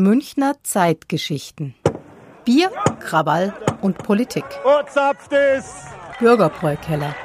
Münchner Zeitgeschichten. Bier, Krawall und Politik. Bürgerbräukeller.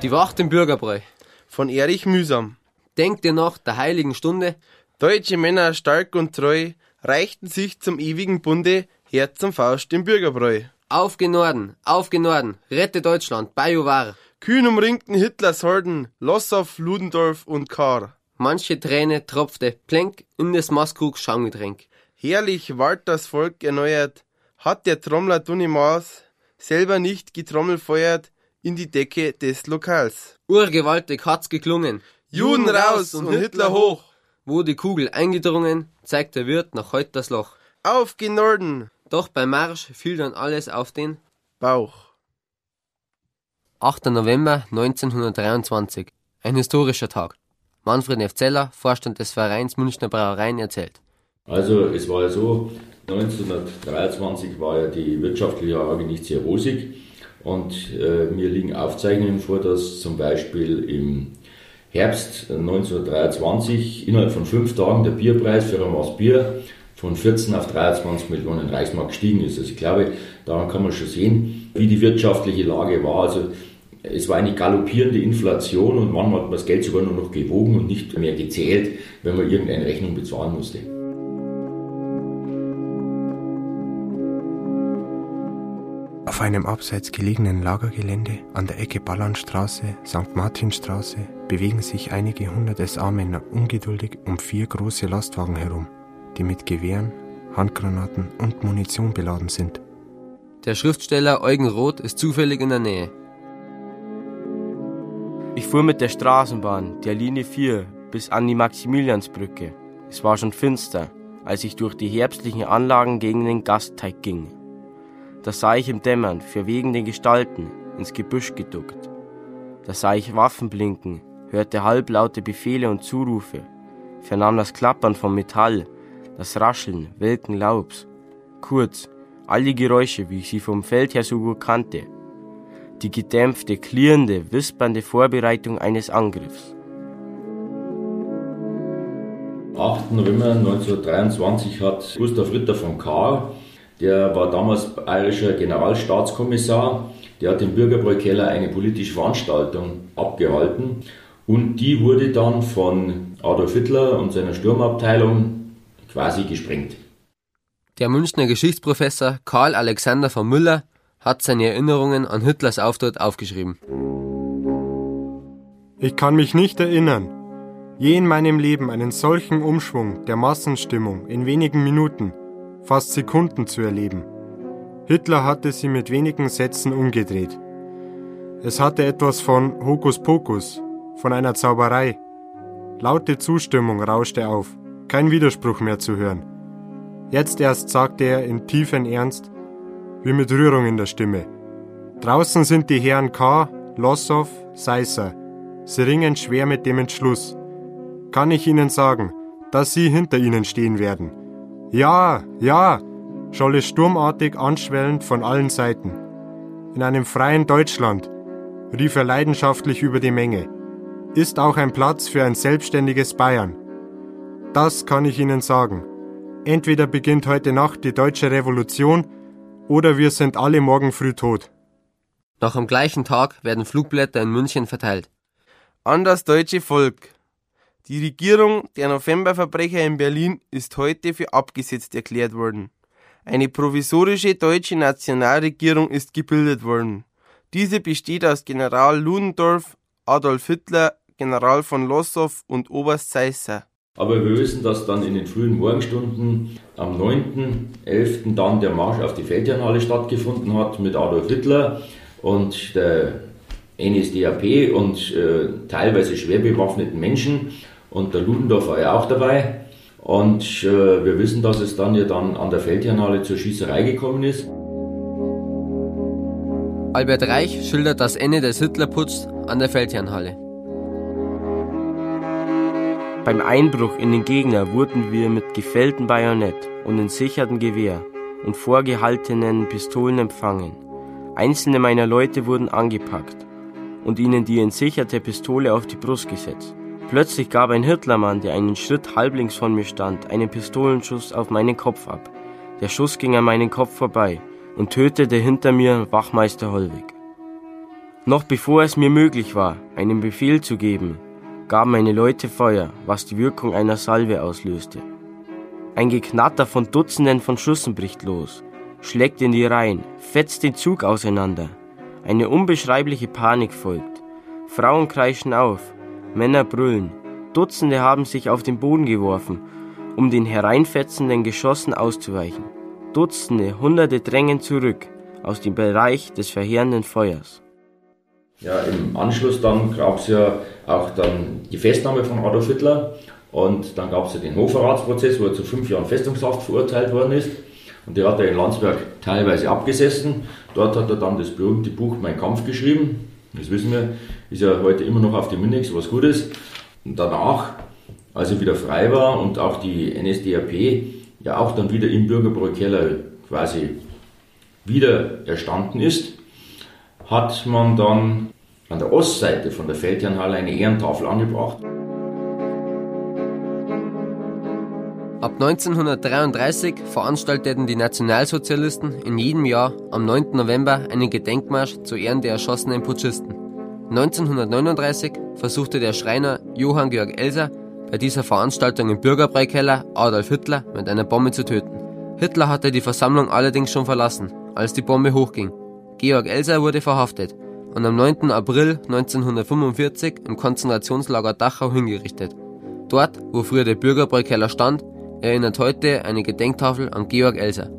Die Wacht im Bürgerbräu. Von Erich Mühsam. Denkt ihr noch der heiligen Stunde? Deutsche Männer stark und treu reichten sich zum ewigen Bunde, Herz zum Faust im Bürgerbräu. Auf gen Norden, auf gen Norden, rette Deutschland, Bajuwar. Kühn umringten Hitlers Horden, Lossow, Ludendorff und Kahr. Manche Träne tropfte plänk in des Maskrugs Schaumgetränk. Herrlich ward das Volk erneuert, hat der Trommler Dunimaß selber nicht getrommelfeuert in die Decke des Lokals. Urgewaltig hat's geklungen. Juden raus und Hitler hoch. Wo die Kugel eingedrungen, zeigt der Wirt noch heut das Loch. Auf gen Norden. Doch beim Marsch fiel dann alles auf den Bauch. 8. November 1923. Ein historischer Tag. Manfred F. Zeller, Vorstand des Vereins Münchner Brauereien, erzählt. Also es war ja so, 1923 war ja die wirtschaftliche Lage nicht sehr rosig und äh, mir liegen Aufzeichnungen vor, dass zum Beispiel im Herbst 1923 innerhalb von fünf Tagen der Bierpreis für ein Maß Bier von 14 auf 23 Millionen Reichsmark gestiegen ist. Also ich glaube, daran kann man schon sehen, wie die wirtschaftliche Lage war. Also es war eine galoppierende Inflation und manchmal hat man das Geld sogar nur noch gewogen und nicht mehr gezählt, wenn man irgendeine Rechnung bezahlen musste. Auf einem abseits gelegenen Lagergelände an der Ecke Ballernstraße, St. Martinstraße bewegen sich einige hundert SA-Männer ungeduldig um vier große Lastwagen herum, die mit Gewehren, Handgranaten und Munition beladen sind. Der Schriftsteller Eugen Roth ist zufällig in der Nähe. Ich fuhr mit der Straßenbahn, der Linie 4, bis an die Maximiliansbrücke. Es war schon finster, als ich durch die herbstlichen Anlagen gegen den Gastteig ging. Da sah ich im Dämmern verwegende Gestalten ins Gebüsch geduckt. Da sah ich Waffen blinken, hörte halblaute Befehle und Zurufe, vernahm das Klappern vom Metall, das Rascheln welken Laubs. Kurz, all die Geräusche, wie ich sie vom Feld her so gut kannte. Die gedämpfte, klirrende, wispernde Vorbereitung eines Angriffs. 8. November 1923 hat Gustav Ritter von Kahr der war damals bayerischer Generalstaatskommissar. Der hat im Bürgerbräukeller eine politische Veranstaltung abgehalten. Und die wurde dann von Adolf Hitler und seiner Sturmabteilung quasi gesprengt. Der Münchner Geschichtsprofessor Karl Alexander von Müller hat seine Erinnerungen an Hitlers Auftritt aufgeschrieben. Ich kann mich nicht erinnern, je in meinem Leben einen solchen Umschwung der Massenstimmung in wenigen Minuten fast Sekunden zu erleben. Hitler hatte sie mit wenigen Sätzen umgedreht. Es hatte etwas von Hokuspokus, von einer Zauberei. Laute Zustimmung rauschte auf, kein Widerspruch mehr zu hören. Jetzt erst sagte er in tiefem Ernst, wie mit Rührung in der Stimme. Draußen sind die Herren K., Lossow, Seisser. Sie ringen schwer mit dem Entschluss. Kann ich Ihnen sagen, dass Sie hinter Ihnen stehen werden. Ja, ja, scholl es sturmartig anschwellend von allen Seiten. In einem freien Deutschland, rief er leidenschaftlich über die Menge, ist auch ein Platz für ein selbstständiges Bayern. Das kann ich Ihnen sagen. Entweder beginnt heute Nacht die deutsche Revolution oder wir sind alle morgen früh tot. Noch am gleichen Tag werden Flugblätter in München verteilt. An das deutsche Volk. Die Regierung der Novemberverbrecher in Berlin ist heute für abgesetzt erklärt worden. Eine provisorische deutsche Nationalregierung ist gebildet worden. Diese besteht aus General Ludendorff, Adolf Hitler, General von Lossow und Oberst Seisser. Aber wir wissen, dass dann in den frühen Morgenstunden am 9.11. dann der Marsch auf die Feldherrnhalle stattgefunden hat mit Adolf Hitler und der NSDAP und äh, teilweise schwer bewaffneten Menschen. Und der Ludendorff war ja auch dabei. Und äh, wir wissen, dass es dann ja dann an der Feldherrnhalle zur Schießerei gekommen ist. Albert Reich schildert das Ende des Hitlerputs an der Feldherrnhalle. Beim Einbruch in den Gegner wurden wir mit gefälltem Bajonett und entsichertem Gewehr und vorgehaltenen Pistolen empfangen. Einzelne meiner Leute wurden angepackt und ihnen die entsicherte Pistole auf die Brust gesetzt. Plötzlich gab ein Hitlermann, der einen Schritt halblinks von mir stand, einen Pistolenschuss auf meinen Kopf ab. Der Schuss ging an meinen Kopf vorbei und tötete hinter mir Wachmeister Hollweg. Noch bevor es mir möglich war, einen Befehl zu geben, gaben meine Leute Feuer, was die Wirkung einer Salve auslöste. Ein Geknatter von Dutzenden von Schüssen bricht los, schlägt in die Reihen, fetzt den Zug auseinander. Eine unbeschreibliche Panik folgt. Frauen kreischen auf, Männer brüllen. Dutzende haben sich auf den Boden geworfen, um den hereinfetzenden Geschossen auszuweichen. Dutzende, Hunderte drängen zurück aus dem Bereich des verheerenden Feuers. Ja, im Anschluss dann gab es ja auch dann die Festnahme von Adolf Hitler und dann gab es ja den Hochverratsprozess, wo er zu fünf Jahren Festungshaft verurteilt worden ist. Und der hat er in Landsberg teilweise abgesessen. Dort hat er dann das berühmte Buch Mein Kampf geschrieben. Das wissen wir, ist ja heute immer noch auf dem Münix, was gut ist. Und danach, als er wieder frei war und auch die NSDAP ja auch dann wieder im Bürgerbräukeller quasi wieder erstanden ist, hat man dann an der Ostseite von der Feldherrnhalle eine Ehrentafel angebracht. Ab 1933 veranstalteten die Nationalsozialisten in jedem Jahr am 9. November einen Gedenkmarsch zu Ehren der erschossenen Putschisten. 1939 versuchte der Schreiner Johann Georg Elser bei dieser Veranstaltung im Bürgerbräukeller Adolf Hitler mit einer Bombe zu töten. Hitler hatte die Versammlung allerdings schon verlassen, als die Bombe hochging. Georg Elser wurde verhaftet und am 9. April 1945 im Konzentrationslager Dachau hingerichtet. Dort, wo früher der Bürgerbräukeller stand, erinnert heute eine Gedenktafel an Georg Elser.